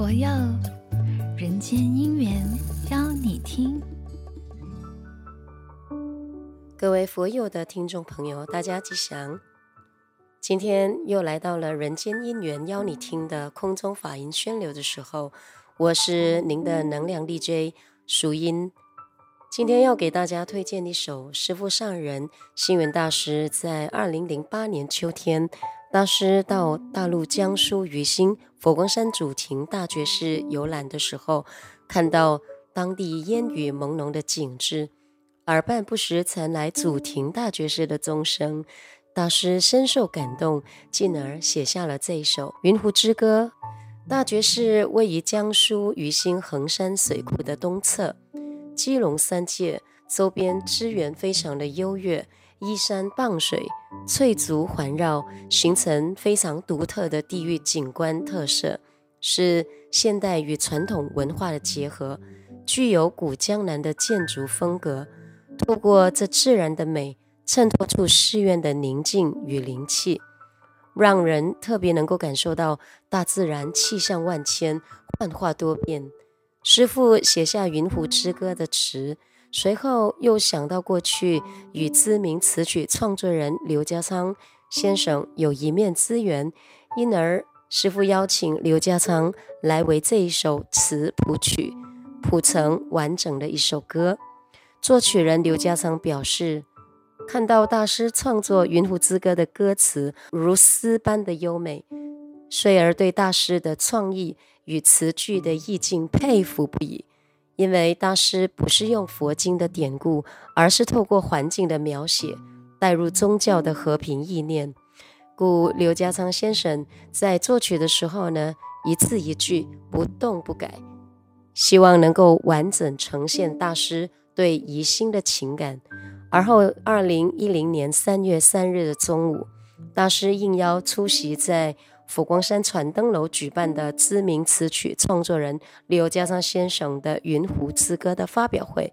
佛佑人间因缘邀你听。各位佛佑的听众朋友，大家吉祥。今天又来到了人间因缘邀你听的空中法音宣流的时候，我是您的能量 DJ 淑音。今天要给大家推荐一首师父上人星云大师在二零零八年秋天。大师到大陆江苏宜兴佛光山祖庭大觉寺游览的时候，看到当地烟雨朦胧的景致，耳畔不时传来祖庭大觉寺的钟声，大师深受感动，进而写下了这一首《云湖之歌》。大觉寺位于江苏宜兴衡山水库的东侧，基隆三界周边资源非常的优越。依山傍水，翠竹环绕，形成非常独特的地域景观特色，是现代与传统文化的结合，具有古江南的建筑风格。透过这自然的美，衬托出寺院的宁静与灵气，让人特别能够感受到大自然气象万千，幻化多变。师父写下《云湖之歌》的词。随后又想到过去与知名词曲创作人刘家昌先生有一面之缘，因而师傅邀请刘家昌来为这一首词谱曲，谱成完整的一首歌。作曲人刘家昌表示，看到大师创作《云湖之歌》的歌词如诗般的优美，遂而对大师的创意与词句的意境佩服不已。因为大师不是用佛经的典故，而是透过环境的描写，带入宗教的和平意念，故刘家昌先生在作曲的时候呢，一字一句不动不改，希望能够完整呈现大师对宜兴的情感。而后，二零一零年三月三日的中午，大师应邀出席在佛光山传灯楼举办的知名词曲创作人刘家昌先生的《云湖之歌》的发表会，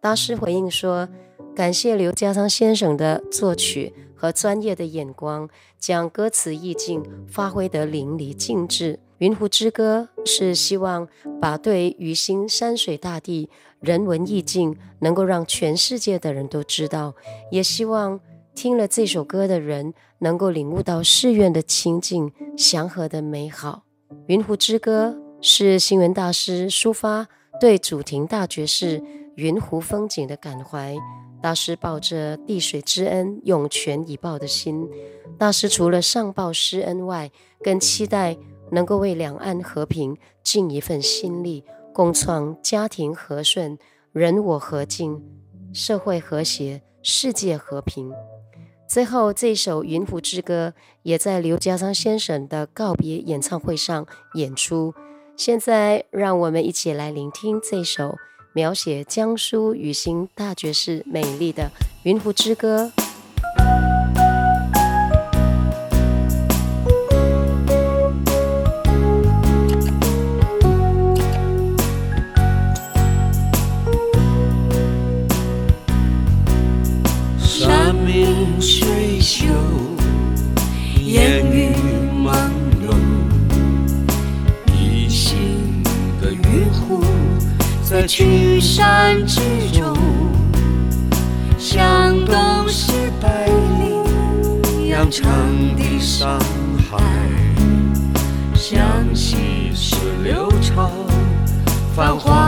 大师回应说：“感谢刘家昌先生的作曲和专业的眼光，将歌词意境发挥得淋漓尽致。《云湖之歌》是希望把对于新山水大地人文意境能够让全世界的人都知道，也希望。”听了这首歌的人，能够领悟到寺院的清净祥和的美好。《云湖之歌》是星云大师抒发对祖庭大觉寺云湖风景的感怀。大师抱着滴水之恩，涌泉以报的心。大师除了上报师恩外，更期待能够为两岸和平尽一份心力，共创家庭和顺、人我和敬、社会和谐、世界和平。最后，这首《云湖之歌》也在刘家昌先生的告别演唱会上演出。现在，让我们一起来聆听这首描写江苏雨欣大觉寺美丽的《云湖之歌》。烟雨朦胧一心的云湖在群山之中向东是百里阳城的上海向西是流长繁华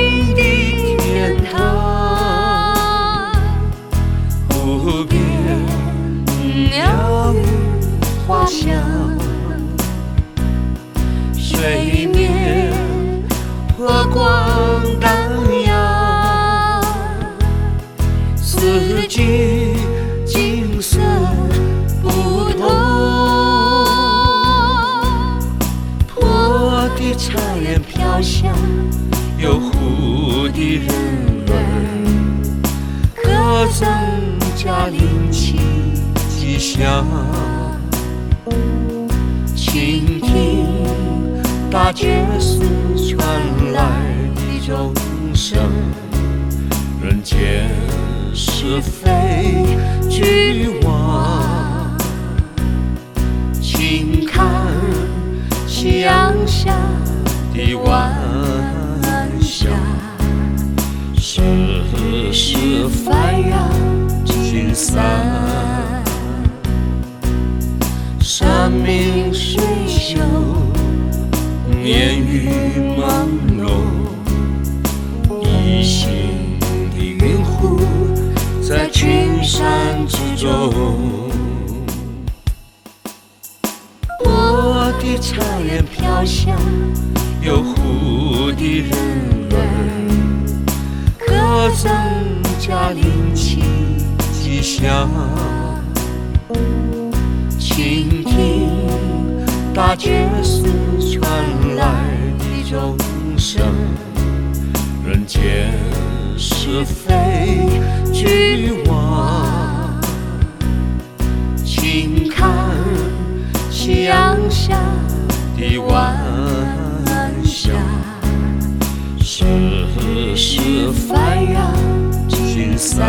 香，水面波光荡漾，四季景色不同。破的茶叶飘香，有湖的人儿，歌增加灵气吉祥。大觉寺传来的钟声，人间是非俱忘，请看夕阳下的晚霞，世事繁扰聚散。山明水秀，烟雨朦胧，一心的云雾在群山之中。我的茶烟飘香，有壶的人儿，歌增加灵气吉祥。倾听大觉寺众生，人间是非俱忘，轻看夕阳下的晚霞，世事繁扰聚散。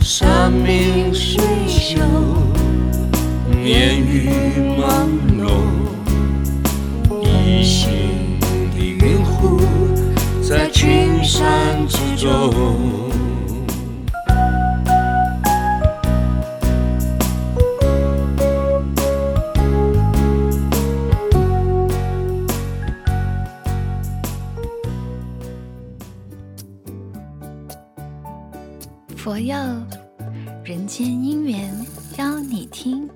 山明水秀，烟雨朦中。佛佑。人间姻缘邀你听。